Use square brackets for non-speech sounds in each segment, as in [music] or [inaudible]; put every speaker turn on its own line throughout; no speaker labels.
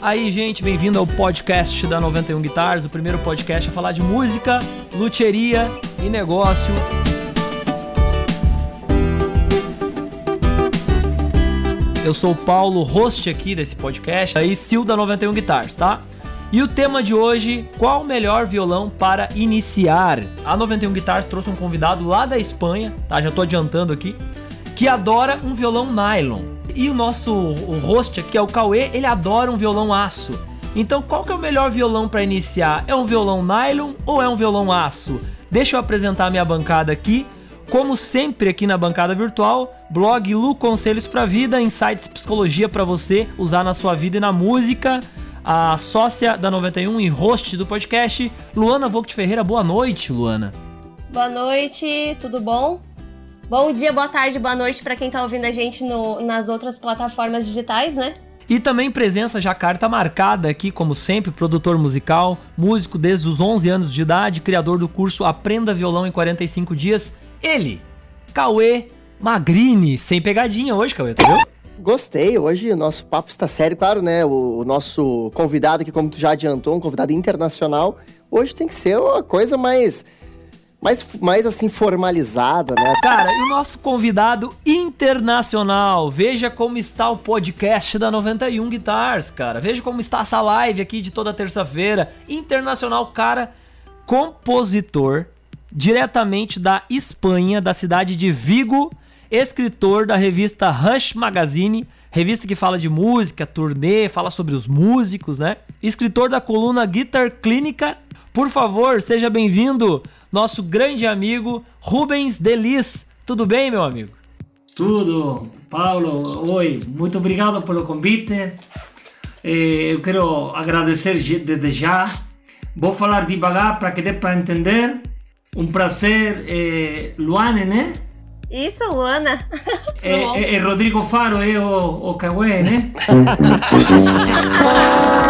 Aí, gente, bem-vindo ao podcast da 91 Guitars, o primeiro podcast a falar de música, luteria e negócio. Eu sou o Paulo, host aqui desse podcast, aí Sil da 91 Guitars, tá? E o tema de hoje, qual o melhor violão para iniciar? A 91 Guitars trouxe um convidado lá da Espanha, tá? Já tô adiantando aqui, que adora um violão nylon. E o nosso o host aqui é o Cauê, ele adora um violão aço. Então, qual que é o melhor violão para iniciar? É um violão nylon ou é um violão aço? Deixa eu apresentar a minha bancada aqui. Como sempre aqui na bancada virtual, blog Lu Conselhos para Vida, insights psicologia para você usar na sua vida e na música. A sócia da 91 e host do podcast, Luana Vogt Ferreira. Boa noite, Luana.
Boa noite, tudo bom? Bom dia, boa tarde, boa noite para quem tá ouvindo a gente no, nas outras plataformas digitais, né?
E também presença já carta marcada aqui, como sempre, produtor musical, músico desde os 11 anos de idade, criador do curso Aprenda Violão em 45 Dias, ele, Cauê Magrini, sem pegadinha hoje, Cauê, tá vendo?
Gostei, hoje o nosso papo está sério, claro, né? O, o, nosso convidado aqui, como tu já adiantou, um convidado internacional, hoje tem que ser uma coisa mais, mais, mais assim, formalizada, né?
Cara, e o nosso convidado internacional, veja como está o podcast da 91 Guitars, cara. Veja como está essa live aqui de toda terça-feira. Internacional, cara, compositor, diretamente da Espanha, da cidade de Vigo, escritor da revista Rush Magazine, revista que fala de música, turnê, fala sobre os músicos, né? Escritor da coluna Guitar Clínica. Por favor, seja bem-vindo, nosso grande amigo Rubens Delis. Tudo bem, meu amigo?
Tudo, Paulo. Oi, muito obrigado pelo convite. Eh, eu quero agradecer desde já. Vou falar devagar para que dê para entender. Um prazer, eh, Luane, né?
Isso, Luana.
É, é, é, Rodrigo Faro e o, o Cauê, né? [laughs]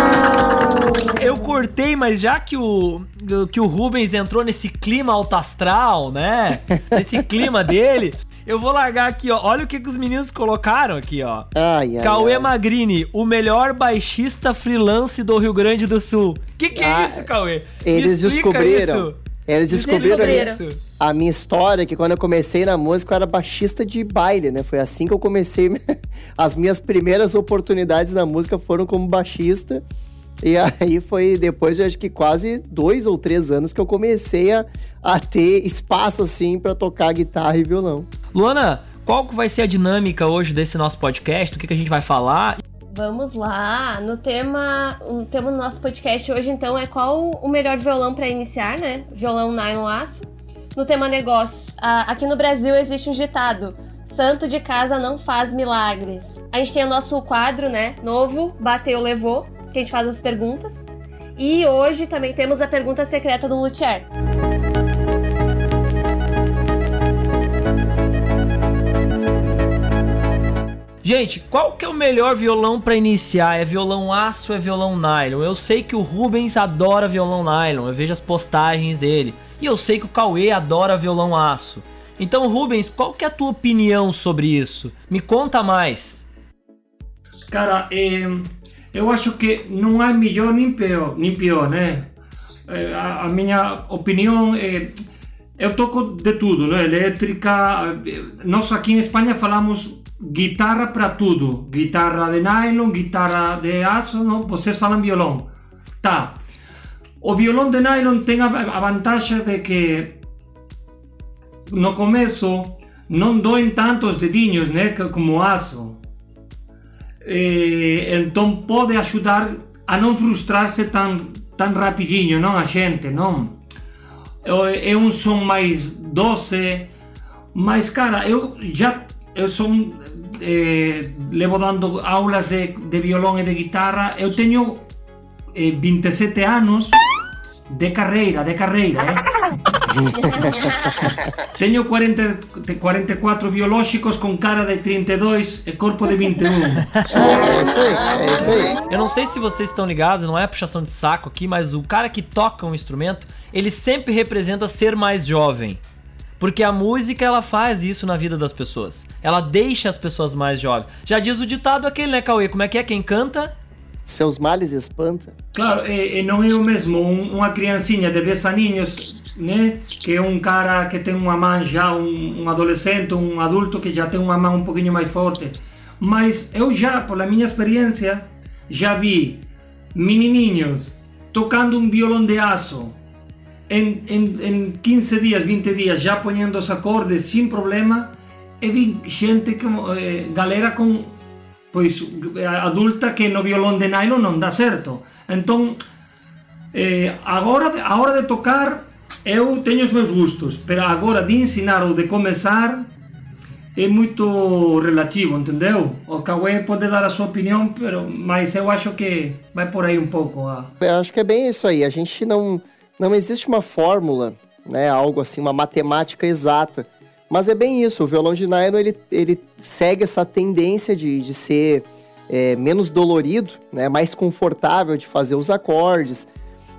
Eu cortei, mas já que o, que o Rubens entrou nesse clima alto astral, né? Nesse clima dele, eu vou largar aqui, ó. Olha o que, que os meninos colocaram aqui, ó.
Ai, ai,
Cauê
ai.
Magrini, o melhor baixista freelance do Rio Grande do Sul. Que que
Ah,
é isso, Cauê?
Eles descobriram.
isso.
Eles descobriram
descobriram.
Isso.
a minha história, que quando eu comecei na música eu era baixista de baile, né? Foi assim que eu comecei. [laughs] As minhas primeiras oportunidades na música foram como baixista. E aí foi depois de acho que quase dois ou três anos que eu comecei a, a ter espaço assim pra tocar guitarra e violão.
Luana, qual que vai ser a dinâmica hoje desse nosso podcast? Do que, que a gente vai falar?
Vamos lá. No tema, o tema do nosso podcast hoje, então, é qual o melhor violão para iniciar, né? Violão nylon aço. No tema negócios, aqui no Brasil existe um ditado: santo de casa não faz milagres. A gente tem o nosso quadro, né? Novo, bateu, levou, que a gente faz as perguntas. E hoje também temos a pergunta secreta do Luthier.
Gente, qual que é o melhor violão pra iniciar? É violão aço ou é violão nylon? Eu sei que o Rubens adora violão nylon, eu vejo as postagens dele. E eu sei que o Cauê adora violão aço. Então, Rubens, qual que é a tua opinião sobre isso? Me conta mais.
Cara, eh, eu acho que não há melhor nem pior, nem pior né? Eh, a, a minha opinião é. Eu toco de tudo, né? Elétrica. eh, Nós aqui em Espanha falamos guitarra para tudo. Guitarra de nylon, guitarra de aço, não? Vocês falam violão. Tá. O violão de nylon tem a, vantagem de que no começo não doem tantos dedinhos, né? Como aço. Eh, então pode ajudar a não frustrar-se tão, tão rapidinho, não? A gente, não? É um som mais doce, mas cara, eu já eu um, eh, levo dando aulas de, de violão e de guitarra. Eu tenho eh, 27 anos de carreira, de carreira, eh? Tenho 40, 44 biológicos com cara de 32 e corpo de 21. [laughs]
É isso aí, é isso aí.
Eu não sei se vocês estão ligados, não é puxação de saco aqui, mas o cara que toca um instrumento, ele sempre representa ser mais jovem. Porque a música ela faz isso na vida das pessoas. Ela deixa as pessoas mais jovens. Já diz o ditado aquele, né, Cauê? Como é que é? Quem canta
seus males espanta.
Claro, e, e não é o mesmo um, uma criancinha de 10 aninhos, né? Que é um cara que tem uma mão já, um, um adolescente, um adulto que já tem uma mão um pouquinho mais forte. Mas eu já, pela minha experiência, já vi menininhos tocando um violão de aço em, em, em 15 dias, 20 dias, já ponhando os acordes sem problema. E vi gente, como, eh, galera com pois adulta que no violão de nylon não dá certo. Então, eh, agora a hora de tocar eu tenho os meus gustos, mas agora de ensinar ou de começar é muito relativo, entendeu? O Cauê pode dar a sua opinião, mas eu acho que vai por aí um pouco. Ah.
Eu acho que é bem isso aí. A gente não. Não existe uma fórmula, né? Algo assim, uma matemática exata. Mas é bem isso. O violão de nylon ele, ele segue essa tendência de, de ser é, menos dolorido, né? Mais confortável de fazer os acordes.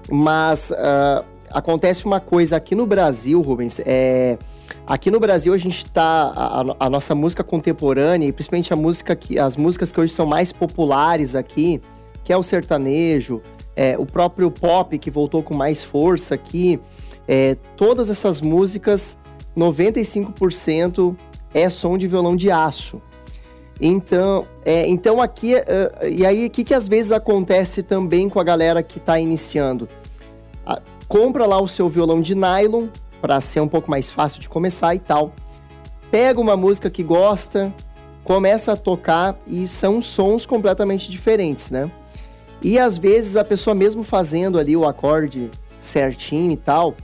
Mas uh, acontece uma coisa aqui no Brasil, Rubens. É, aqui no Brasil a gente tá. A, a, nossa música contemporânea, e principalmente a música que, as músicas que hoje são mais populares aqui, que é o sertanejo, é, o próprio pop que voltou com mais força aqui. É, todas essas músicas, 95% é som de violão de aço. Então, é, então aqui, uh, e aí o que, que às vezes acontece também com a galera que está iniciando? Compra lá o seu violão de nylon para ser um pouco mais fácil de começar e tal. Pega uma música que gosta, começa a tocar e são sons completamente diferentes, né? E às vezes a pessoa mesmo fazendo ali o acorde certinho e tal,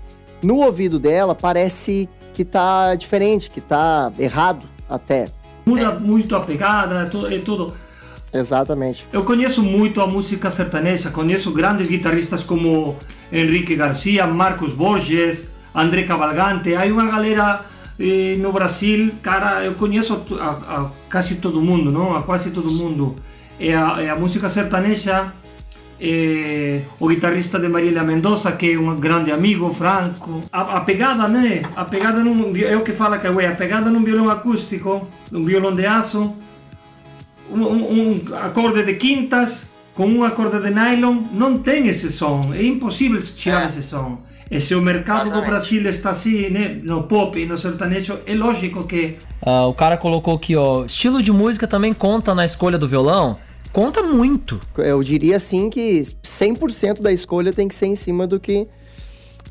no ouvido dela parece que tá diferente, que tá errado até.
Muda muito a pegada, é tudo.
Exatamente.
Eu conheço muito a música sertaneja, conheço grandes guitarristas como Enrique Garcia, Marcos Borges, André Cavalgante. Há uma galera eh, no Brasil, cara, eu conheço a, a, quase todo mundo, não? A quase todo mundo. É a, é a música sertaneja, é, o guitarrista de Marília Mendonça, que é um grande amigo, Franco. A, a pegada, né? A pegada, num, é o que fala que é a pegada num violão acústico, num violão de aço, um, um acorde de quintas com um acorde de nylon não tem esse som, é impossível tirar é. esse som. E se o mercado Exatamente. do Brasil está assim, né, no pop e no sertanejo, é lógico que...
Uh, o cara colocou aqui, ó, estilo de música também conta na escolha do violão? Conta muito.
Eu diria assim que 100% da escolha tem que ser em cima do que,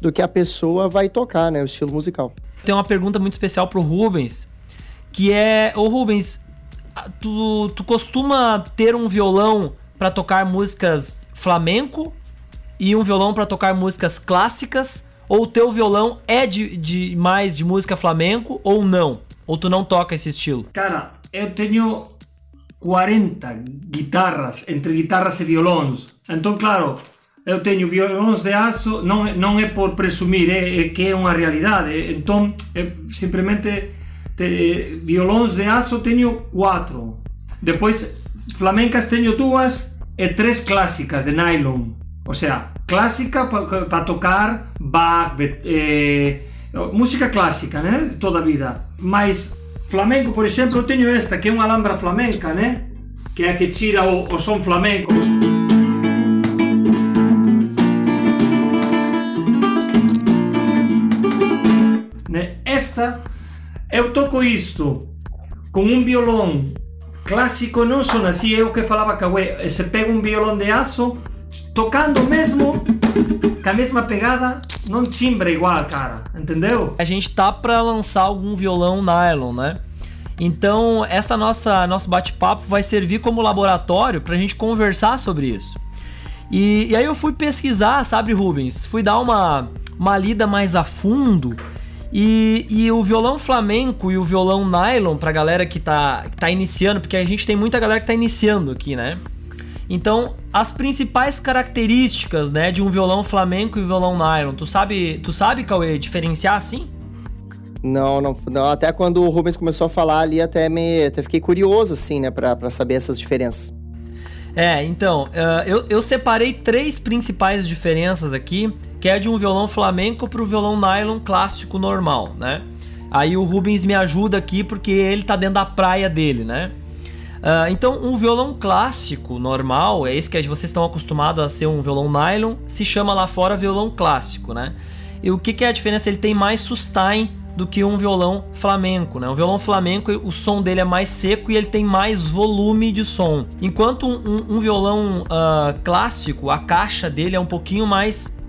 do que a pessoa vai tocar, né, o estilo musical.
Tem uma pergunta muito especial pro Rubens, que é, ô Rubens, tu, tu costuma ter um violão para tocar músicas flamenco e um violão para tocar músicas clássicas? Ou o teu violão é de, de mais de música flamenco ou não? Ou tu não toca esse estilo?
Cara, eu tenho 40 guitarras, entre guitarras e violões. Então, claro, eu tenho violões de aço, não, não é por presumir, é, é que é uma realidade. Então, é simplesmente te, violóns de aço teño 4. Depois flamencas teño dúas e tres clásicas de nylon. O sea, clásica para pa tocar Bach, eh, música clásica, né? Toda a vida. Mas flamenco, por exemplo, eu teño esta, que é unha alhambra flamenca, né? Que é a que tira o, o son flamenco. Né? Esta eu toco isto com um violão clássico, não só assim, o que falava Cauê, você pega um violão de aço, tocando mesmo, com a mesma pegada, não timbra igual, cara, entendeu?
A gente tá para lançar algum violão nylon, né? Então, essa nossa nosso bate-papo vai servir como laboratório para a gente conversar sobre isso. E, e, aí eu fui pesquisar, sabe, Rubens? Fui dar uma, uma lida mais a fundo e, e o violão flamenco e o violão nylon, pra galera que tá, que tá iniciando, porque a gente tem muita galera que tá iniciando aqui, né? Então, as principais características, né, de um violão flamenco e violão nylon, tu sabe, tu sabe, Cauê, diferenciar assim?
Não, não, não, até quando o Rubens começou a falar ali, até me até fiquei curioso, assim, né, pra, pra saber essas diferenças.
É, então, uh, eu, eu separei três principais diferenças aqui que é de um violão flamenco para o violão nylon clássico normal, né? Aí o Rubens me ajuda aqui porque ele tá dentro da praia dele, né? Uh, então, um violão clássico, normal, é esse que vocês estão acostumados a ser um violão nylon, se chama lá fora violão clássico, né? E o que, que é a diferença? Ele tem mais sustain do que um violão flamenco, né? O violão flamenco, o som dele é mais seco e ele tem mais volume de som. Enquanto um, um, um violão uh, clássico, a caixa dele é um pouquinho mais,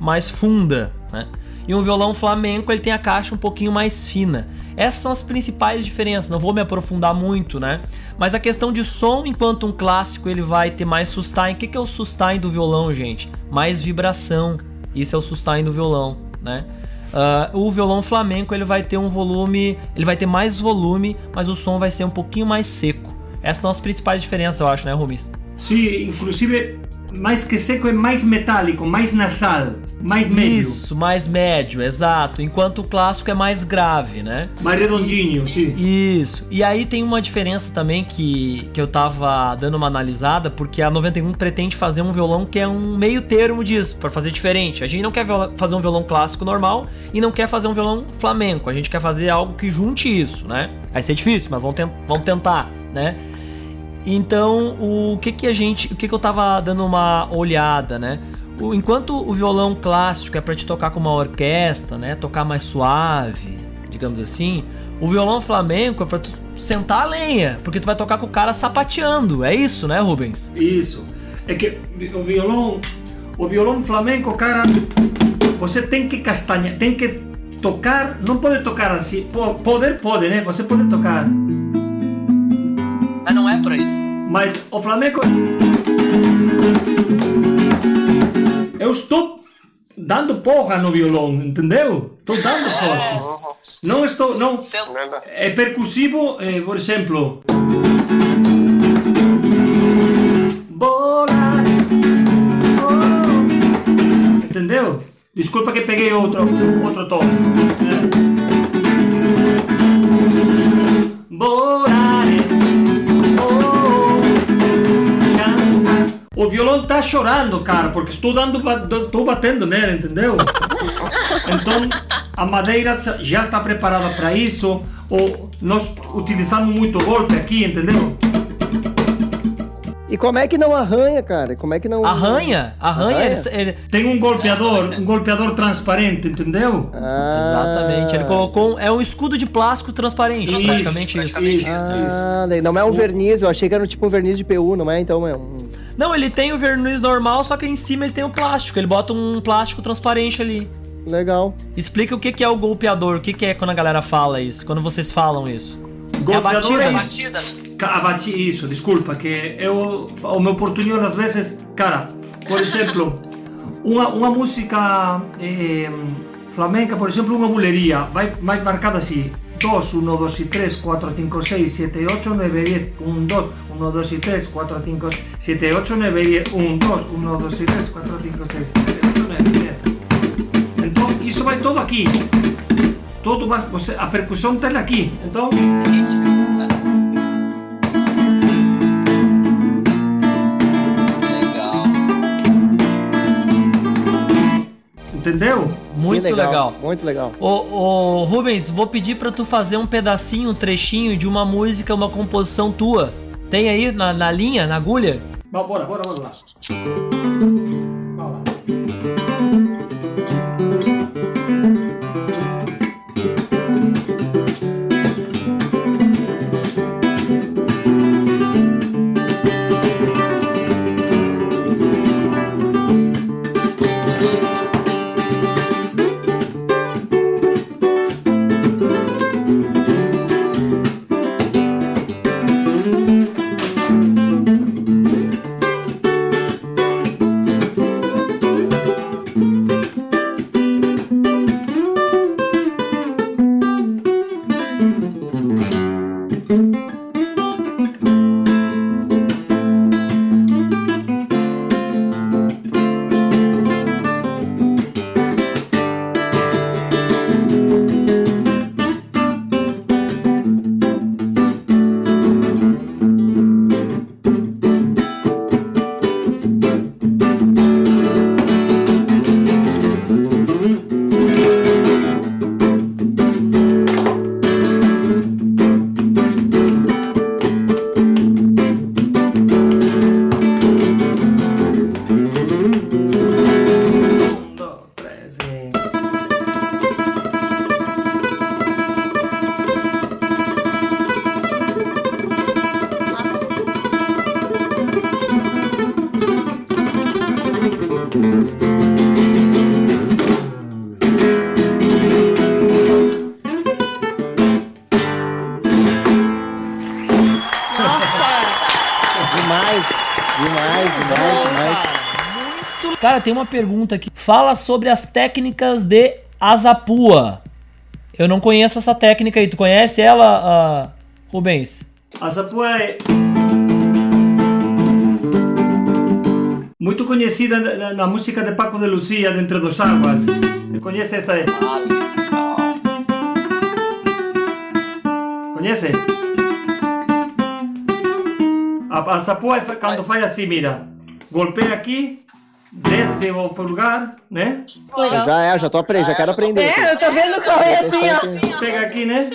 mais funda, né? E um violão flamenco, ele tem a caixa um pouquinho mais fina. Essas são as principais diferenças, não vou me aprofundar muito, né? Mas a questão de som, enquanto um clássico ele vai ter mais sustain. O que é o sustain do violão, gente? Mais vibração. Isso é o sustain do violão, né? Uh, o violão flamenco ele vai ter um volume, ele vai ter mais volume, mas o som vai ser um pouquinho mais seco. Essas são as principais diferenças, eu acho, né, Rubens?
Sim, inclusive mais que seco é mais metálico, mais nasal, mais médio.
Isso, mais médio, exato. Enquanto o clássico é mais grave, né?
Mais redondinho, sim.
Isso. E aí tem uma diferença também que, que eu tava dando uma analisada, porque a 91 pretende fazer um violão que é um meio termo disso, para fazer diferente. A gente não quer fazer um violão clássico normal e não quer fazer um violão flamenco. A gente quer fazer algo que junte isso, né? Vai ser difícil, mas vamos, vamos tentar, né? Então, o que que a gente, o que que eu tava dando uma olhada, né? O, enquanto o violão clássico é para te tocar com uma orquestra, né, tocar mais suave, digamos assim, o violão flamenco é para tu sentar a lenha, porque tu vai tocar com o cara sapateando. É isso, né, Rubens?
Isso. É que o violão, o violão flamenco, cara, você tem que castanhar, tem que tocar, não pode tocar assim. Poder pode, né? Você pode tocar.
Mas não é para isso.
Mas o Flamengo. Eu estou dando porra no violão, entendeu? Estou dando é. força. Não estou. Não. É percussivo, eh, por exemplo. Bola. Entendeu? Desculpa que peguei outro, outro tom. O violão tá chorando, cara, porque estou dando, estou batendo nele, entendeu? Então a madeira já está preparada para isso. Ou nós utilizamos muito golpe aqui, entendeu?
E como é que não arranha, cara? Como é que não.
Arranha? Arranha? arranha? Ele, ele...
Tem um golpeador, um golpeador transparente, entendeu?
Ah. Exatamente. Ele colocou. Um, é um escudo de plástico transparente, isso, praticamente isso.
isso. Ah, não é um verniz, eu achei que era tipo um verniz de PU, não é? Então é um.
Não, ele tem o verniz normal, só que em cima ele tem o plástico. Ele bota um plástico transparente ali.
Legal.
Explica o que é o golpeador, o que é quando a galera fala isso, quando vocês falam isso.
Golpeador é a batida. É isso. A batida. Isso, desculpa, que eu, o meu portunhol às vezes, cara, por [laughs] exemplo, uma, uma música eh, flamenca, por exemplo, uma buleria, vai mais marcada assim. 2, 1, 2 y 3, 4, 5, 6, 7, 8, 9, 10, 1, 2, 1, 2 y 3, 4, 5, 7, 8, 9, 10, 1, 2, 1, 2 y 3, 4, 5, 6, 7, 8, 9, 10. Então, isso vai todo aqui. Todo, você, a percussão está aqui. Então... Entendeu?
Muito legal, legal,
Muito legal.
Ô, ô, Rubens, vou pedir para tu fazer um pedacinho, um trechinho de uma música, uma composição tua. Tem aí na, na linha, na agulha?
Bora, bora, bora lá.
Cara, tem uma pergunta aqui. Fala sobre as técnicas de Azapua. Eu não conheço essa técnica aí. Tu conhece ela, uh, Rubens?
Azapua é muito conhecida na, na, música de Paco de Lucia, Dentro dos Águas. Conhece esta aí? Conhece? A, a Zapua é quando faz assim, mira. Golpeia aqui, desce o pulgar, né?
Legal. Já é, já tô aprendendo, já quero aprender.
É,
aqui.
eu tô vendo qual é assim,
ó. Pega aqui, né?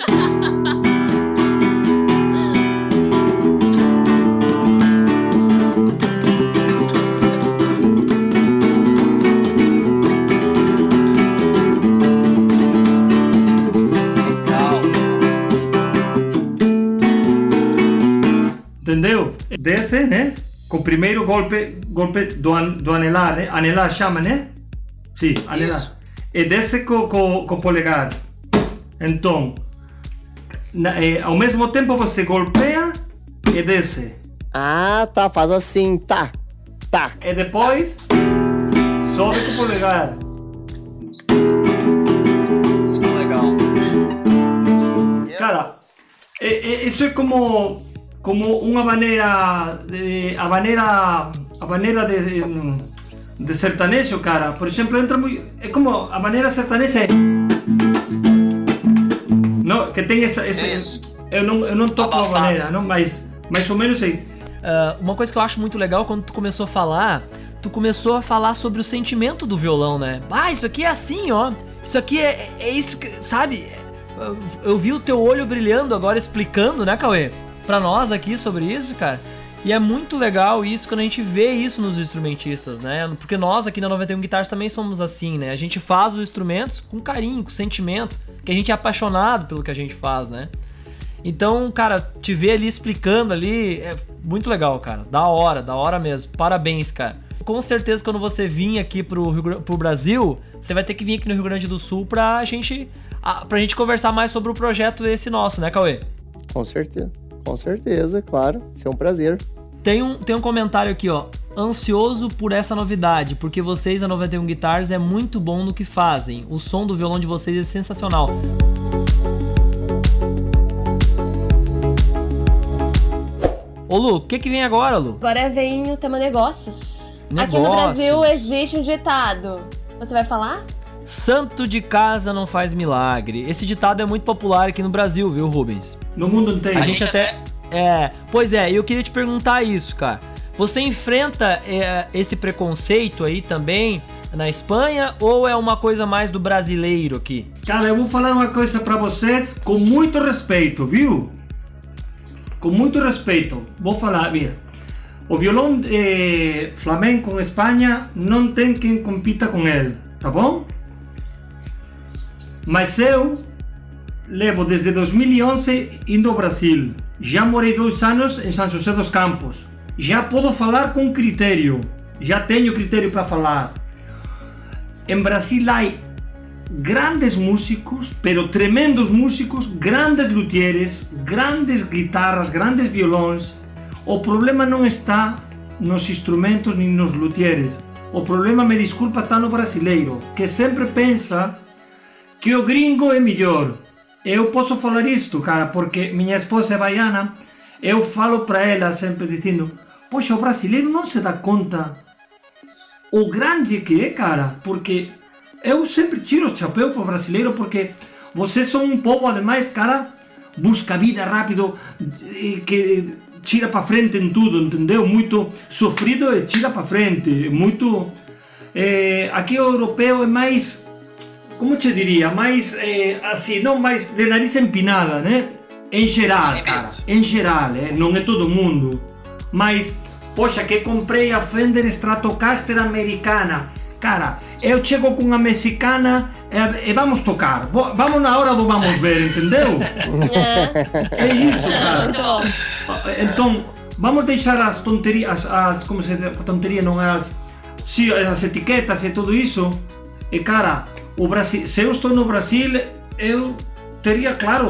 Entendeu? Desce, né? Com o primeiro golpe, golpe do, an, do anelar, né? Anelar chama, né? Sim, anelar. Isso. E desce com, com, com o polegar. Então, na, é, ao mesmo tempo você golpeia e desce.
Ah, tá, faz assim, tá, tá.
E depois, sobe com o polegar.
Muito legal.
Cara, é, é, isso é como como uma maneira de, a maneira a maneira de, de sertanejo, cara. Por exemplo, entra muito é como a maneira sertaneja é não, que tem essa, esse, eu não eu não toco a maneira, não, mas mais ou menos aí.
Uh, uma coisa que eu acho muito legal quando tu começou a falar, tu começou a falar sobre o sentimento do violão, né? Ah, isso aqui é assim, ó. Isso aqui é, é isso que, sabe? Eu, eu vi o teu olho brilhando agora explicando, né, Cauê? Para nós aqui sobre isso, cara. E é muito legal isso quando a gente vê isso nos instrumentistas, né? Porque nós aqui na 91 Guitars também somos assim, né? A gente faz os instrumentos com carinho, com sentimento, que a gente é apaixonado pelo que a gente faz, né? Então, cara, te ver ali explicando ali é muito legal, cara. Da hora, da hora mesmo. Parabéns, cara. Com certeza, quando você vir aqui pro, Rio, pro Brasil, você vai ter que vir aqui no Rio Grande do Sul pra gente, pra gente conversar mais sobre o projeto esse nosso, né, Cauê?
Com certeza. Com certeza, claro. Isso é um prazer.
Tem um, tem um comentário aqui, ó. Ansioso por essa novidade, porque vocês, a 91 Guitars, é muito bom no que fazem. O som do violão de vocês é sensacional. Ô Lu, o que, que vem agora, Lu?
Agora vem o tema negócios. negócios. Aqui no Brasil existe um ditado. Você vai falar?
Santo de casa não faz milagre. Esse ditado é muito popular aqui no Brasil, viu, Rubens?
No mundo inteiro.
A gente até. É. Pois é, eu queria te perguntar isso, cara. Você enfrenta é, esse preconceito aí também na Espanha ou é uma coisa mais do brasileiro aqui?
Cara, eu vou falar uma coisa para vocês com muito respeito, viu? Com muito respeito. Vou falar, mira. O violão eh, flamenco em Espanha não tem quem compita com ele, tá bom? Mas eu levo desde 2011 indo ao Brasil. Já morei dois anos em São José dos Campos. Já posso falar com critério. Já tenho critério para falar. Em Brasil há grandes músicos, pero tremendos músicos, grandes luthieres, grandes guitarras, grandes violões. O problema não está nos instrumentos nem nos luthieres. O problema, me desculpa, está no brasileiro, que sempre pensa que o gringo é melhor. Eu posso falar isto, cara, porque minha esposa é baiana. Eu falo para ela sempre dizendo: Poxa, o brasileiro não se dá conta o grande que é, cara, porque eu sempre tiro o chapéu para o brasileiro porque vocês são um povo, ademais, cara, busca vida rápido, que tira para frente em tudo, entendeu? Muito sofrido e tira para frente, muito. É, aqui o europeu é mais como te diria, mais eh, assim, não mais de nariz empinada, né? Em geral, cara, em geral, eh? não é todo mundo. Mas, poxa, que comprei a Fender Stratocaster americana. Cara, eu chego com a mexicana e, e vamos tocar. Vamos na hora do vamos ver, entendeu? [laughs] É, é isso, cara. Então, vamos deixar as tonterias, as, como se diz, tonteria não é as, as etiquetas e tudo isso. E cara, o Brasil, se eu estou no Brasil, eu teria, claro,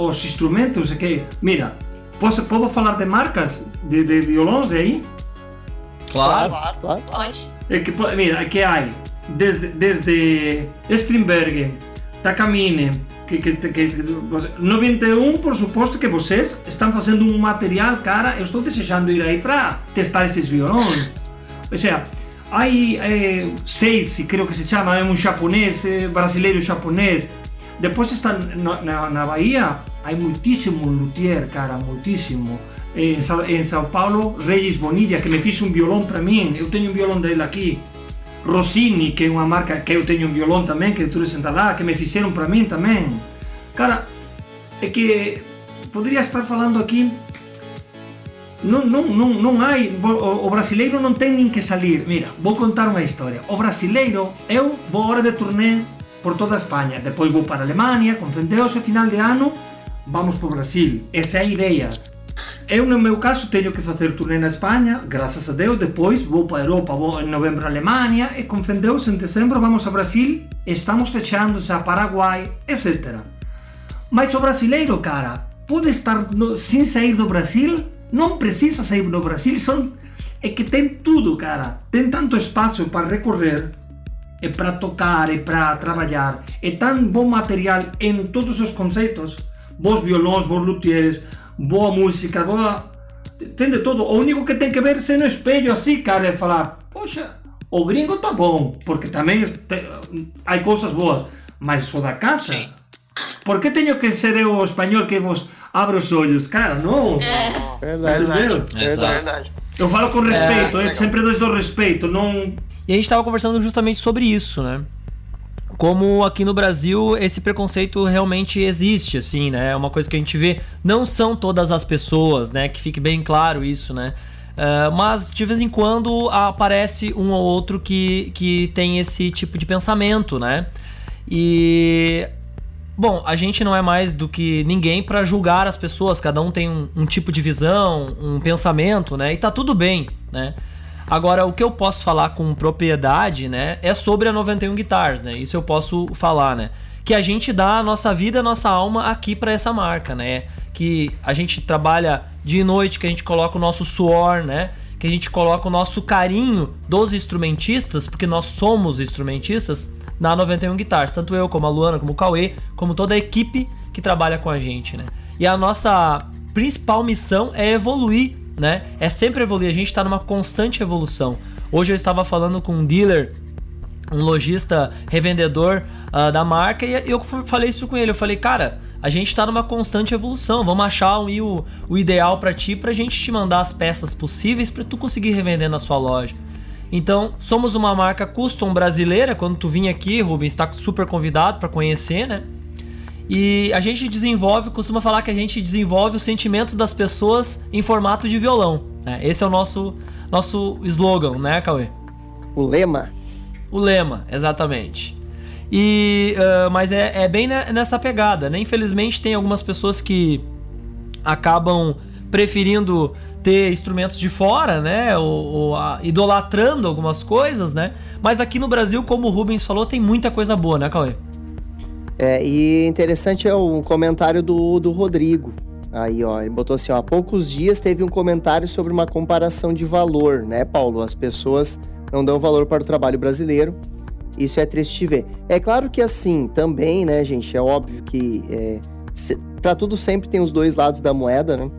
os instrumentos que, mira, posso, posso falar de marcas de, de violões de aí?
Claro.
Claro. Pode.
É que, mira, que hay desde, desde Strindberg, Takamine, que, que, que, que 91, por suposto que vocês estão fazendo um material, cara, eu estou desejando ir aí para testar esses violões. Ou seja, hay eh, Seisi, creo que se chama, é um japonês, eh, brasileiro japonês. Depois está na, Bahia, há muitíssimo luthier, cara, muitíssimo. Em, Sa- em São Paulo, Regis Bonilla, que me fez um violão para mim, eu tenho um violão dele aqui. Rossini, que é uma marca que eu tenho um violão também, que eu trouxe sentar lá, que me fizeram para mim também. Cara, é que poderia estar falando aqui. Não, não, não, não há. O, brasileiro não tem nem que sair. Mira, vou contar uma história. O brasileiro, eu vou hora de turnê por toda a Espanha. Depois vou para a Alemanha, com Fendeos, e final de ano vamos para o Brasil. Essa é a ideia. Eu, no meu caso, tenho que fazer turnê na Espanha, graças a Deus. Depois vou para a Europa, vou em novembro à Alemanha. E Fendeus, em dezembro, vamos a Brasil. Estamos fechando já Paraguai, etc. Mas o brasileiro, cara, pode estar no, sem sair do Brasil? Não precisa sair do Brasil. São, é que tem tudo, cara. Tem tanto espaço para recorrer, é para tocar, é para trabalhar. É tão bom material em todos os conceitos. Bons violões, bons luthieres, boa música, boa... Tem de todo. O único que tem que ver se no espelho assim, cara, é falar, poxa, o gringo tá bom, porque também te- há coisas boas, mas o da casa...
Sim.
Por que tenho que ser eu o espanhol que vos abre os olhos? Cara, não.
Verdade.
Entendeu?
Exato.
Verdade.
Eu falo com respeito, eu
legal.
então.
sempre dou respeito, não...
E a gente tava conversando justamente sobre isso, né? Como aqui no Brasil esse preconceito realmente existe, assim, né? É uma coisa que a gente vê. Não são todas as pessoas, né? Que fique bem claro isso, né? Ah, mas de vez em quando aparece um ou outro que, que tem esse tipo de pensamento, né? E Bom, a gente não é mais do que ninguém pra julgar as pessoas, cada um tem um, um tipo de visão, um pensamento, né? E tá tudo bem, né? Agora, o que eu posso falar com propriedade, né, é sobre a 91 Guitars, né? Isso eu posso falar, né? Que a gente dá a nossa vida, a nossa alma aqui pra essa marca, né? Que a gente trabalha dia e noite, que a gente coloca o nosso suor, né? Que a gente coloca o nosso carinho dos instrumentistas, porque nós somos instrumentistas, na 91 Guitars. Tanto eu, como a Luana, como o Cauê, como toda a equipe que trabalha com a gente, né? E a nossa principal missão é evoluir, né? É sempre evoluir. A gente tá numa constante evolução. Hoje eu estava falando com um dealer, um lojista revendedor ah, da marca, e eu falei isso com ele. Eu falei, cara, a gente tá numa constante evolução. Vamos achar um, o, o ideal pra ti, pra gente te mandar as peças possíveis pra tu conseguir revender na sua loja. Então, somos uma marca custom brasileira. Quando tu vir aqui, Rubens, está super convidado para conhecer, né? E a gente desenvolve, costuma falar que a gente desenvolve o sentimento das pessoas em formato de violão. Né? Esse é o nosso, nosso slogan, né, Cauê?
O lema.
O lema, exatamente. E, ah, mas é, é bem ne- nessa pegada, né? Infelizmente tem algumas pessoas que acabam preferindo ter instrumentos de fora, né? Ou, ou, ah, idolatrando algumas coisas, né? Mas aqui no Brasil, como o Rubens falou, tem muita coisa boa, né, Cauê?
É, e interessante é o comentário do, do Rodrigo. Aí, ó, ele botou assim, ó, há poucos dias teve um comentário sobre uma comparação de valor, né, Paulo? As pessoas não dão valor para o trabalho brasileiro. Isso é triste ver. É claro que assim, também, né, gente, é óbvio que é, pra tudo sempre tem os dois lados da moeda, né?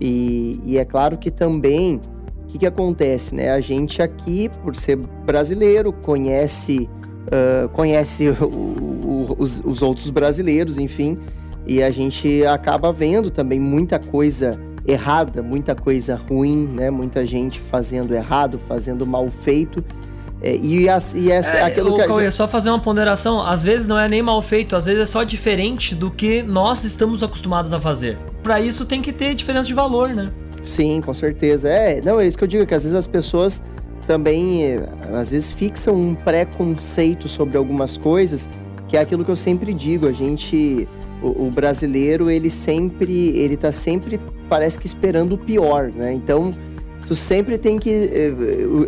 E, e é claro que também, o que, que acontece, né? A gente aqui, por ser brasileiro, conhece ah, conhece o- o- os, os outros brasileiros, enfim, e a gente acaba vendo também muita coisa errada, muita coisa ruim, né? Muita gente fazendo errado, fazendo mal feito. É, e, as, e essa,
É,
aquilo que a
Cauê,
gente...
só fazer uma ponderação, às vezes não é nem mal feito, às vezes é só diferente do que nós estamos acostumados a fazer. Pra isso tem que ter diferença de valor, né?
Sim, com certeza. É, não, é isso que eu digo, que às vezes as pessoas também, eh, às vezes, fixam um preconceito sobre algumas coisas, que é aquilo que eu sempre digo, a gente, o, o brasileiro, ele sempre, ele tá sempre, parece que esperando o pior, né? Então, tu sempre tem que, eh,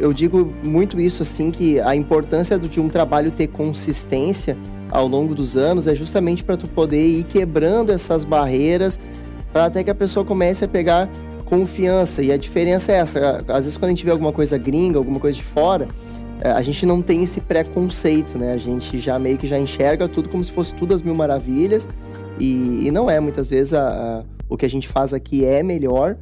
eu, digo muito isso, assim, que a importância de um trabalho ter consistência ao longo dos anos é justamente para tu poder ir quebrando essas barreiras, para até que a pessoa comece a pegar confiança. E a diferença é essa. Às vezes, quando a gente vê alguma coisa gringa, alguma coisa de fora, é, a gente não tem esse preconceito, né? A gente já meio que já enxerga tudo como se fosse tudo as mil maravilhas. E, e não é, muitas vezes, a, a, o que a gente faz aqui é melhor,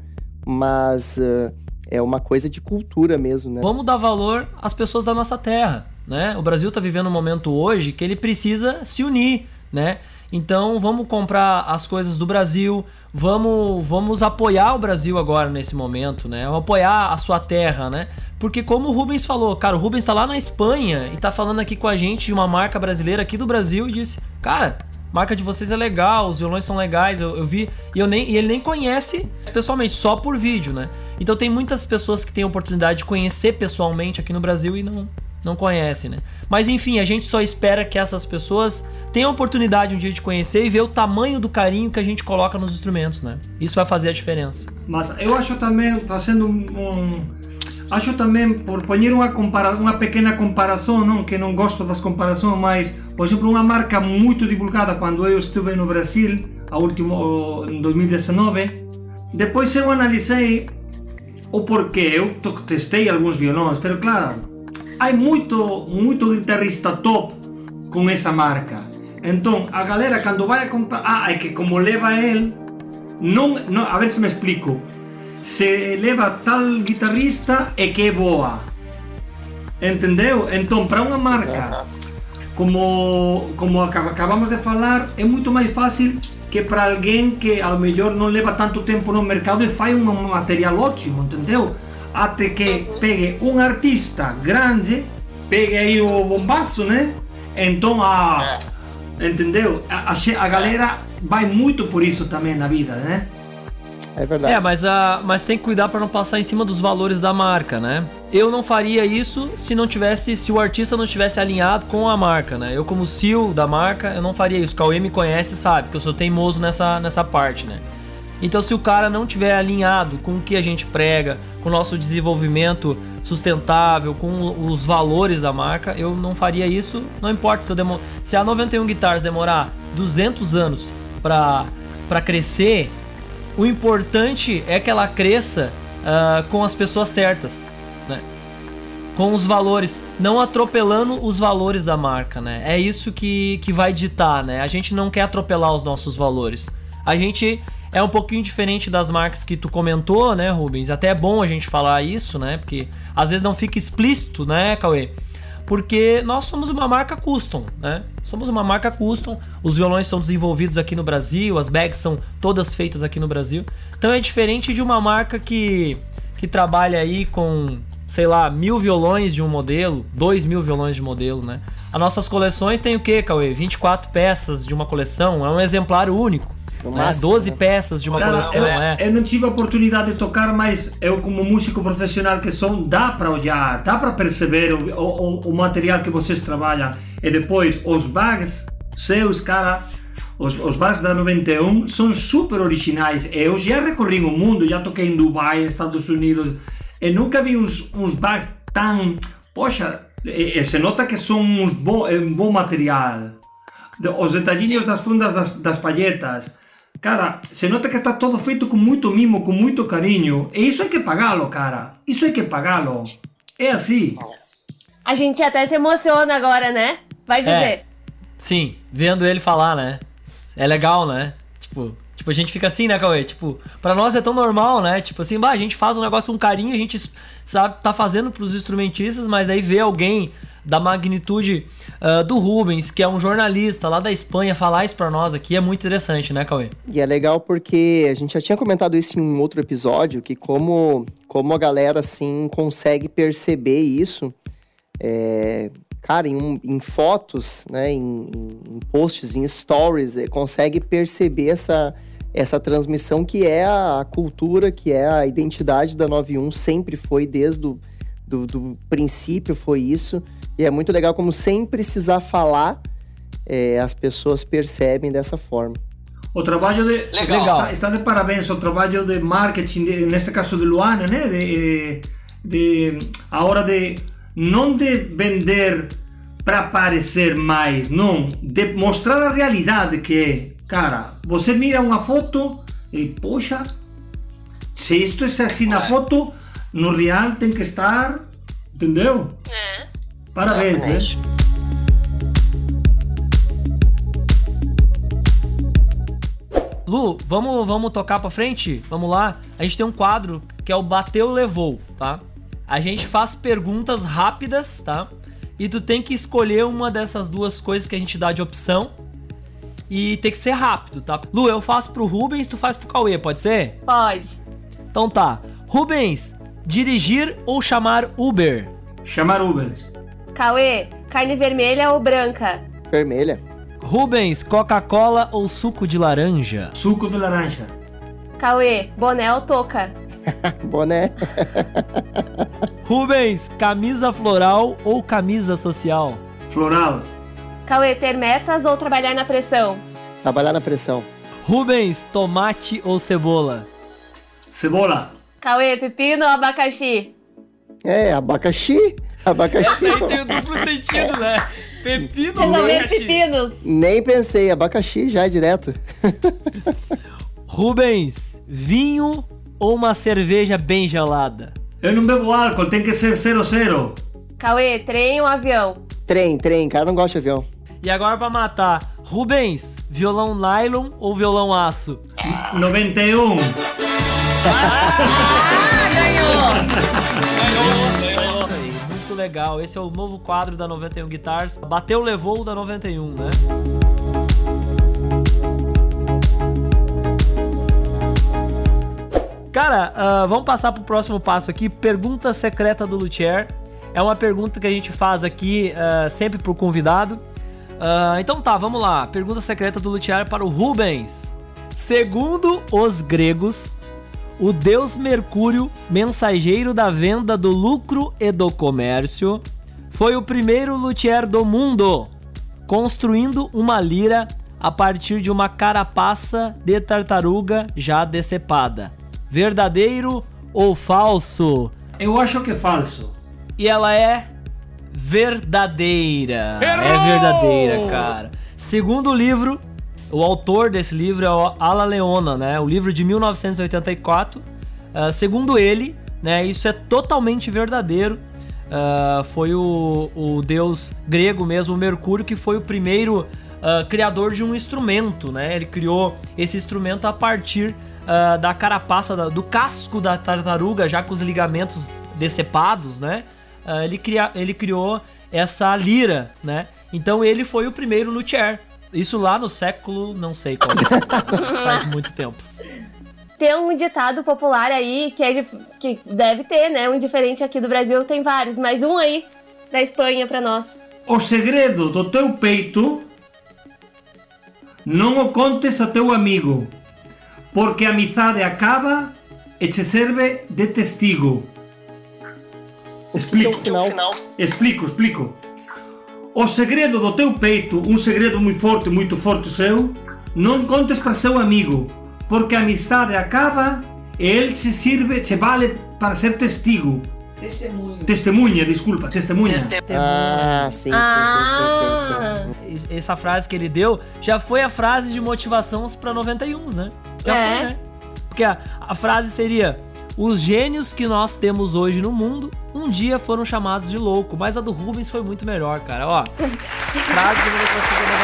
mas uh, é uma coisa de cultura mesmo, né?
Vamos dar valor às pessoas da nossa terra, né? O Brasil está vivendo um momento hoje que ele precisa se unir, né? Então vamos comprar as coisas do Brasil, vamos, vamos apoiar o Brasil agora nesse momento, né? Vamos apoiar a sua terra, né? Porque como o Rubens falou, cara, o Rubens está lá na Espanha e está falando aqui com a gente de uma marca brasileira aqui do Brasil e disse, cara, marca de vocês é legal, os violões são legais, eu, eu vi e eu nem e ele nem conhece pessoalmente, só por vídeo, né? Então tem muitas pessoas que têm a oportunidade de conhecer pessoalmente aqui no Brasil e não não conhecem, né? Mas enfim, a gente só espera que essas pessoas tenham a oportunidade um dia de conhecer e ver o tamanho do carinho que a gente coloca nos instrumentos, né? Isso vai fazer a diferença.
Mas eu acho também, fazendo um, um acho também por poner uma uma pequena comparação, não que não gosto das comparações, mas por exemplo uma marca muito divulgada quando eu estive no Brasil, a último em 2019. Depois eu analisei o porquê. Eu testei alguns violões, mas claro, há muito muito guitarrista top com essa marca. Então a galera quando vai a comprar, ah, é que como leva ele, não, não, a ver se me explico se leva tal guitarrista é que boa. Entendeu? Então, para uma marca como, como acabamos de falar, é muito mais fácil que para alguém que ao melhor não leva tanto tempo no mercado e faz um material ótimo, entendeu? Até que pegue um artista grande, pegue aí o bombaço, né? Então, a, entendeu? A, a, a galera vai muito por isso também na vida, né?
É verdade.
É, mas, a, mas tem que cuidar para não passar em cima dos valores da marca, né? Eu não faria isso se não tivesse, se o artista não tivesse alinhado com a marca, né? Eu como CEO da marca, eu não faria isso. O Cauê me conhece sabe que eu sou teimoso nessa, nessa parte, né? Então se o cara não tiver alinhado com o que a gente prega, com o nosso desenvolvimento sustentável, com os valores da marca, eu não faria isso. Não importa se, se a 91 Guitars demorar 200 anos para crescer, o importante é que ela cresça uh, com as pessoas certas, né? Com os valores, não atropelando os valores da marca, né? É isso que, que vai ditar, né? A gente não quer atropelar os nossos valores. A gente é um pouquinho diferente das marcas que tu comentou, né, Rubens? Até é bom a gente falar isso, né? Porque às vezes não fica explícito, né, Cauê? porque nós somos uma marca custom, né? Somos uma marca custom, os violões são desenvolvidos aqui no Brasil, as bags são todas feitas aqui no Brasil. Então é diferente de uma marca que, que trabalha aí com, sei lá, mil violões de um modelo, dois mil violões de modelo, né? As nossas coleções tem o que, Cauê? 24 peças de uma coleção, é um exemplar único. No né? máximo, 12 né? peças de uma Cara, coleção,
eu,
é.
Eu não tive a oportunidade de tocar, mas eu como músico profissional que sou, dá para olhar, dá para perceber o, o, o, material que vocês trabalham. E depois, os bags seus, cara, os, os bags da 91 são super originais. Eu já recorri o mundo, já toquei em Dubai, Estados Unidos, e nunca vi uns, uns bags tão... Poxa, e, e se nota que são uns bo, um bom material. Os detalhinhos das fundas das, das palhetas, Cara, se nota que está todo feito com muito mimo, com muito carinho. E isso hay que pagá-lo, cara. Isso hay que pagá-lo. É assim.
A gente até se emociona agora, né? Vai dizer. É.
Sim, vendo ele falar, né? É legal, né? Tipo, tipo, a gente fica assim, né, Cauê? Tipo, pra nós é tão normal, né? Tipo assim, bah, a gente faz um negócio com carinho, a gente sabe, tá fazendo pros instrumentistas, mas aí vê alguém da magnitude uh, do Rubens, que é um jornalista lá da Espanha, falar isso pra nós aqui é muito interessante, né, Cauê?
E é legal porque a gente já tinha comentado isso em um outro episódio, que como, como a galera, assim, consegue perceber isso, é, cara, em, em, fotos, né, em, em, posts, em stories, é, consegue perceber essa, essa transmissão que é a, cultura, que é a identidade da 91, sempre foi desde o do, do princípio foi isso. E é muito legal como sem precisar falar, é, as pessoas percebem dessa forma.
O trabalho de. Legal. Está, está, de parabéns o trabalho de marketing, de, neste caso de Luana, né? De, de, a hora de. Não de vender para parecer mais, não. De mostrar a realidade que é. Cara, você mira uma foto e, poxa, Se isto é assim na foto, no real tem que estar. Entendeu?
É.
Parabéns,
Exatamente.
hein?
Lu, vamos, vamos tocar pra frente? Vamos lá? A gente tem um quadro que é o Bateu Levou, tá? A gente faz perguntas rápidas, tá? E tu tem que escolher uma dessas duas coisas que a gente dá de opção. E tem que ser rápido, tá? Lu, eu faço pro Rubens, tu faz pro Cauê, pode ser?
Pode.
Então tá. Rubens, dirigir ou chamar Uber?
Chamar Uber.
Cauê, carne vermelha ou branca?
Vermelha.
Rubens, Coca-Cola ou suco de laranja?
Suco de laranja.
Cauê, boné ou touca? [laughs]
Boné. [laughs]
Rubens, camisa floral ou camisa social?
Floral.
Cauê, ter metas ou trabalhar na pressão?
Trabalhar na pressão.
Rubens, tomate ou cebola?
Cebola.
Cauê, pepino ou abacaxi?
É, abacaxi. Abacaxi.
o duplo sentido, né? Pepino
Resolver pepinos.
Nem pensei, abacaxi já é direto.
Rubens, vinho ou uma cerveja bem gelada?
Eu não bebo álcool, tem que ser 00.
Cauê, trem ou avião?
Trem, trem, cara não gosta de avião.
E agora pra matar, Rubens, violão nylon ou violão aço?
91.
Muito legal, esse é o novo quadro da 91 Guitars. Bateu, levou da 91, né? Cara, ah, vamos passar pro próximo passo aqui. Pergunta secreta do Luthier. É uma pergunta que a gente faz aqui ah, sempre pro convidado. Ah, então tá, vamos lá. Pergunta secreta do Luthier para o Rubens. Segundo os gregos, o deus Mercúrio, mensageiro da venda do lucro e do comércio, foi o primeiro luthier do mundo, construindo uma lira a partir de uma carapaça de tartaruga já decepada. Verdadeiro ou falso?
Eu acho que é falso.
E ela é verdadeira. É verdadeira, cara. Segundo o livro, o autor desse livro é o Ala Leona, né? O livro de 1984. Ah, segundo ele, né? Isso é totalmente verdadeiro. Ah, foi o, o deus grego mesmo, Mercúrio, que foi o primeiro ah, criador de um instrumento, né? Ele criou esse instrumento a partir ah, da carapaça, da- do casco da tartaruga, já com os ligamentos decepados, né? Ah, ele, cria, ele criou essa lira, né? Então ele foi o primeiro luthier. Isso lá no século, não sei qual. [laughs] faz muito tempo.
Tem um ditado popular aí que, é que deve ter, né? Um diferente aqui do Brasil tem vários, mas um aí da Espanha pra nós.
O segredo do teu peito não o contes a teu amigo, porque a amizade acaba e te serve de testigo. Explico. Explico, explico. O segredo do teu peito, um segredo muito forte, muito forte seu, não contes para seu amigo, porque a amizade acaba e ele se serve, te vale para ser testigo.
Testemunho.
Testemunha, desculpa, testemunha.
Testemunho.
Ah, sim, sim, sim, sim, sim,
Ah,
sim.
Es- Essa frase que ele deu já foi a frase de motivação para 91, né? Já
É.
foi, né? Porque a, a frase seria: Os gênios que nós temos hoje no mundo um dia foram chamados de louco, mas a do Rubens foi muito melhor, cara. Ó, frase motivação para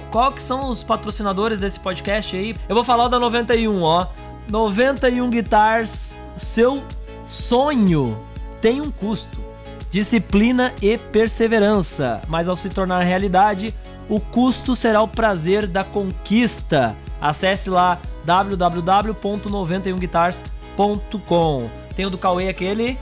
91. Qual que são os patrocinadores desse podcast aí? Eu vou falar o da 91, ó. 91 Guitars, seu sonho tem um custo. Disciplina e perseverança, mas ao se tornar realidade, o custo será o prazer da conquista. Acesse lá www.91guitars.com. Tem o do Cauê aquele.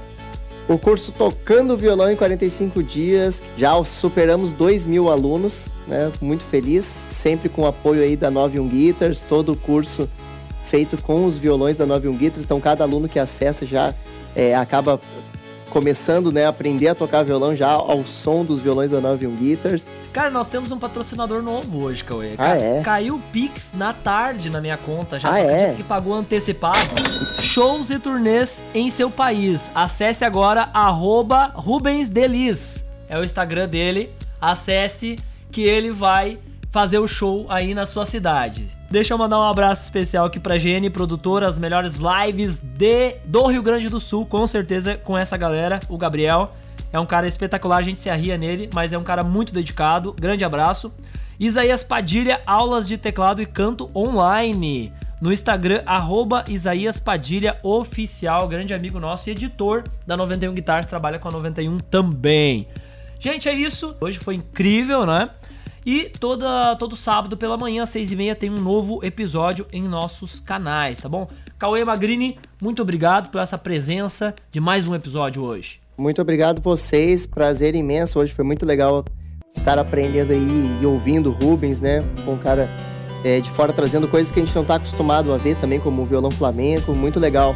O curso Tocando Violão em 45 dias, já superamos 2 mil alunos, né? Muito feliz, sempre com o apoio aí da 91 Guitars, todo o curso feito com os violões da 91 Guitars, então cada aluno que acessa já é, acaba começando né, a aprender a tocar violão já ao som dos violões da 91 Guitars.
Cara, nós temos um patrocinador novo hoje, Cauê.
Ah, é?
Caiu o Pix na tarde na minha conta, já
Ah, é?
que pagou antecipado. Shows e turnês em seu país. Acesse agora arroba Rubens Delis. É o Instagram dele. Acesse que ele vai fazer o show aí na sua cidade. Deixa eu mandar um abraço especial aqui pra Gene, produtora, as melhores lives de do Rio Grande do Sul, com certeza com essa galera, o Gabriel. É um cara espetacular, a gente se arria nele, mas é um cara muito dedicado. Grande abraço. Isaías Padilha, aulas de teclado e canto online. No Instagram, arroba Isaías Padilha Oficial, grande amigo nosso e editor da 91 Guitars, trabalha com a 91 também. Gente, é isso. Hoje foi incrível, né? E toda, todo sábado pela manhã, às 6h30, tem um novo episódio em nossos canais, tá bom? Cauê Magrini, muito obrigado por essa presença de mais um episódio hoje.
Muito obrigado vocês, prazer imenso. Hoje foi muito legal estar aprendendo aí e ouvindo Rubens, né? Um cara é, de fora trazendo coisas que a gente não está acostumado a ver também, como o violão flamenco. Muito legal.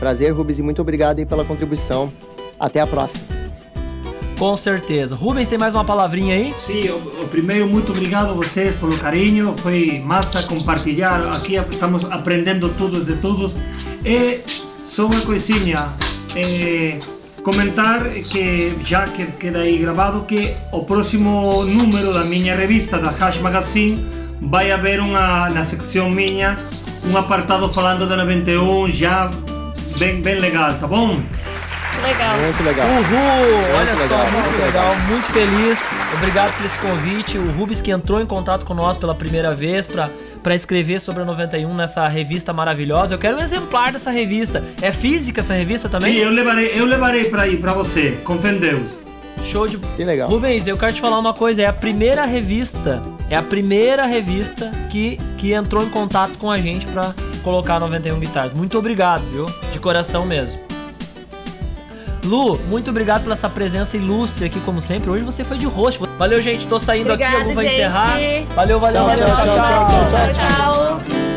Prazer, Rubens, e muito obrigado aí pela contribuição. Até a próxima.
Com certeza. Rubens, tem mais uma palavrinha aí?
Sim, o, o primeiro, muito obrigado a vocês pelo carinho. Foi massa compartilhar. Aqui estamos aprendendo todos de todos. E só uma coisinha. É, comentar que já que queda aí gravado que o próximo número da minha revista da Hash Magazine vai haver uma na secção minha um apartado falando da 91 já bem bem legal, tá bom?
Legal.
Muito legal.
Uhul! Olha
legal,
só,
muito
muito legal, muito feliz. Obrigado por esse convite. O Rubens que entrou em contato com nós pela primeira vez para para escrever sobre a 91 nessa revista maravilhosa. Eu quero um exemplar dessa revista. É física essa revista também?
Sim, eu levarei, eu levarei para aí para você, com fé em Deus.
Show de.
Que legal.
Rubens, eu quero te falar uma coisa: é a primeira revista, é a primeira revista que, que entrou em contato com a gente pra colocar 91 Guitars. Muito obrigado, viu? De coração mesmo. Lu, muito obrigado pela essa presença ilustre aqui, como sempre. Hoje você foi de rosto. Valeu, gente. Tô saindo aqui,
Obrigada,
eu vou
gente.
encerrar. Valeu, valeu,
Tchau,
valeu.
tchau, tchau, tchau, tchau.
Tchau, tchau.